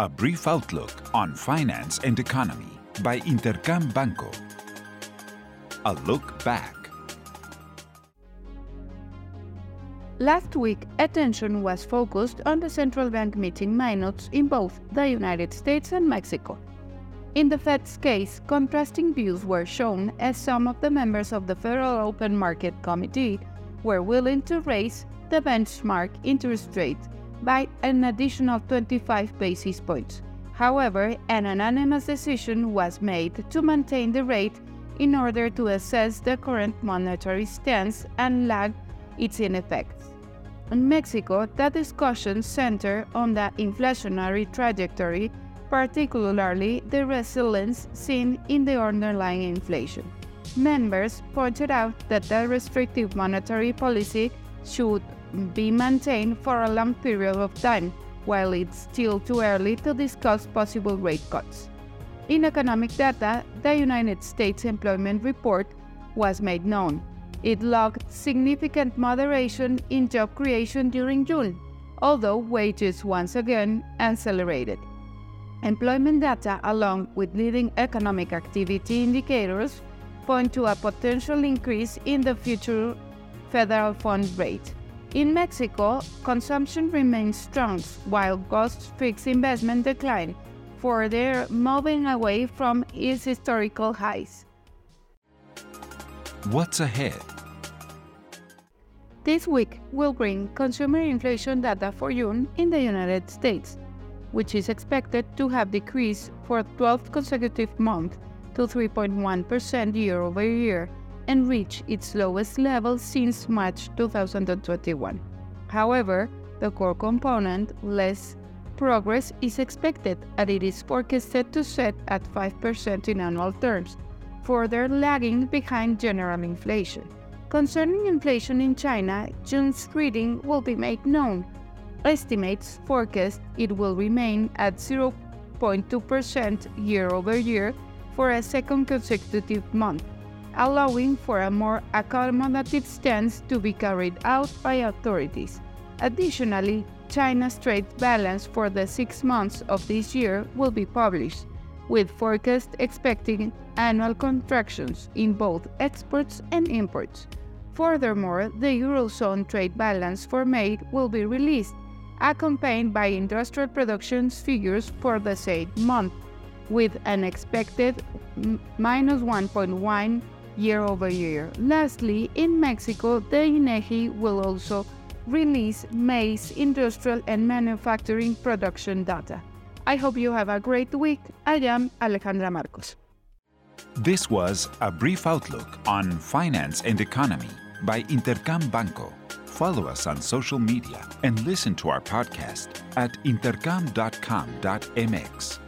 A brief outlook on finance and economy by Intercam Banco. A look back. Last week, attention was focused on the central bank meeting minutes in both the United States and Mexico. In the Fed's case, contrasting views were shown as some of the members of the Federal Open Market Committee were willing to raise the benchmark interest rate by an additional 25 basis points. However, an unanimous decision was made to maintain the rate in order to assess the current monetary stance and lag its effects. In Mexico, the discussion centered on the inflationary trajectory, particularly the resilience seen in the underlying inflation. Members pointed out that the restrictive monetary policy should be maintained for a long period of time, while it's still too early to discuss possible rate cuts. In economic data, the United States Employment Report was made known. It logged significant moderation in job creation during June, although wages once again accelerated. Employment data, along with leading economic activity indicators, point to a potential increase in the future federal fund rate. In Mexico, consumption remains strong while gross fixed investment decline, further moving away from its historical highs. What's ahead? This week will bring consumer inflation data for June in the United States, which is expected to have decreased for 12th consecutive month to 3.1% year over year and reach its lowest level since March 2021. However, the core component, less progress, is expected and it is forecasted to set at 5% in annual terms, further lagging behind general inflation. Concerning inflation in China, June's reading will be made known. Estimates forecast it will remain at 0.2% year over year for a second consecutive month allowing for a more accommodative stance to be carried out by authorities. Additionally, China's trade balance for the six months of this year will be published, with forecasts expecting annual contractions in both exports and imports. Furthermore, the Eurozone trade balance for May will be released, accompanied by industrial production figures for the same month, with an expected minus 1.1 year over year. Lastly, in Mexico, the INEGI will also release May's industrial and manufacturing production data. I hope you have a great week. I am Alejandra Marcos. This was a brief outlook on finance and economy by Intercam Banco. Follow us on social media and listen to our podcast at intercam.com.mx.